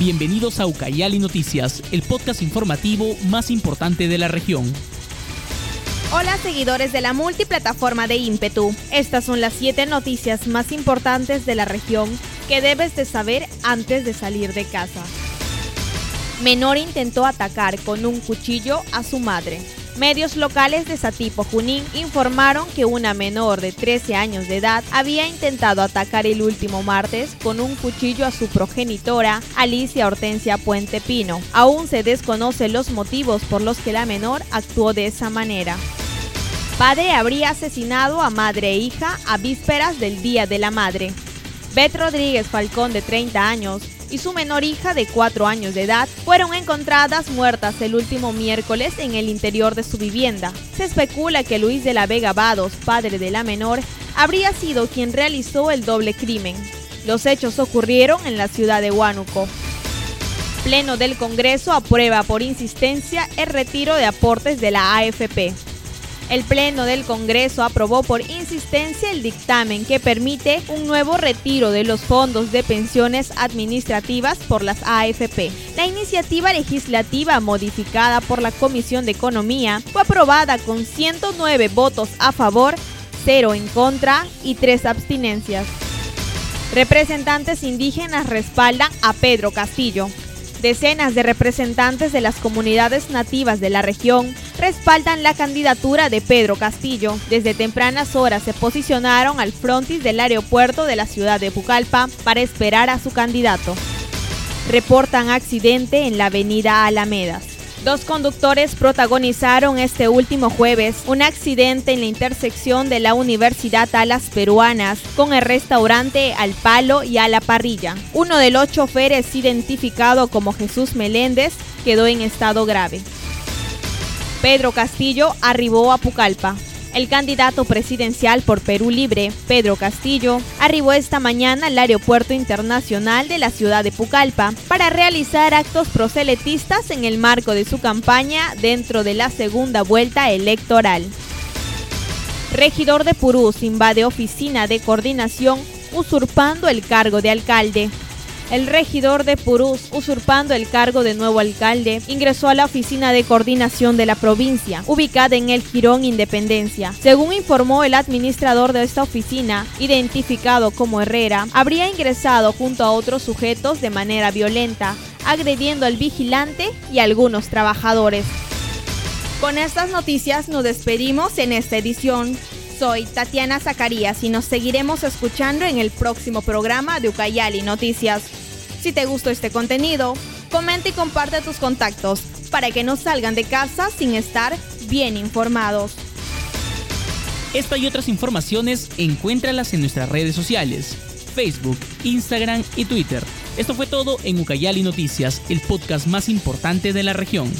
Bienvenidos a Ucayali Noticias, el podcast informativo más importante de la región. Hola seguidores de la multiplataforma de ímpetu. Estas son las 7 noticias más importantes de la región que debes de saber antes de salir de casa. Menor intentó atacar con un cuchillo a su madre. Medios locales de Satipo Junín informaron que una menor de 13 años de edad había intentado atacar el último martes con un cuchillo a su progenitora, Alicia Hortensia Puente Pino. Aún se desconocen los motivos por los que la menor actuó de esa manera. Padre habría asesinado a madre e hija a vísperas del Día de la Madre. Beth Rodríguez Falcón, de 30 años, y su menor hija de 4 años de edad fueron encontradas muertas el último miércoles en el interior de su vivienda. Se especula que Luis de la Vega Vados, padre de la menor, habría sido quien realizó el doble crimen. Los hechos ocurrieron en la ciudad de Huánuco. Pleno del Congreso aprueba por insistencia el retiro de aportes de la AFP. El Pleno del Congreso aprobó por insistencia el dictamen que permite un nuevo retiro de los fondos de pensiones administrativas por las AFP. La iniciativa legislativa modificada por la Comisión de Economía fue aprobada con 109 votos a favor, 0 en contra y 3 abstinencias. Representantes indígenas respaldan a Pedro Castillo. Decenas de representantes de las comunidades nativas de la región respaldan la candidatura de Pedro Castillo. Desde tempranas horas se posicionaron al frontis del aeropuerto de la ciudad de Pucallpa para esperar a su candidato. Reportan accidente en la avenida Alamedas. Dos conductores protagonizaron este último jueves un accidente en la intersección de la Universidad Alas Peruanas con el restaurante Al Palo y a la Parrilla. Uno de los choferes, identificado como Jesús Meléndez, quedó en estado grave. Pedro Castillo arribó a Pucallpa. El candidato presidencial por Perú Libre, Pedro Castillo, arribó esta mañana al Aeropuerto Internacional de la ciudad de Pucallpa para realizar actos proselitistas en el marco de su campaña dentro de la segunda vuelta electoral. Regidor de Purús invade oficina de coordinación usurpando el cargo de alcalde. El regidor de Purús, usurpando el cargo de nuevo alcalde, ingresó a la oficina de coordinación de la provincia, ubicada en el Girón Independencia. Según informó el administrador de esta oficina, identificado como Herrera, habría ingresado junto a otros sujetos de manera violenta, agrediendo al vigilante y algunos trabajadores. Con estas noticias nos despedimos en esta edición. Soy Tatiana Zacarías y nos seguiremos escuchando en el próximo programa de Ucayali Noticias. Si te gustó este contenido, comenta y comparte tus contactos para que no salgan de casa sin estar bien informados. Esta y otras informaciones encuéntralas en nuestras redes sociales, Facebook, Instagram y Twitter. Esto fue todo en Ucayali Noticias, el podcast más importante de la región.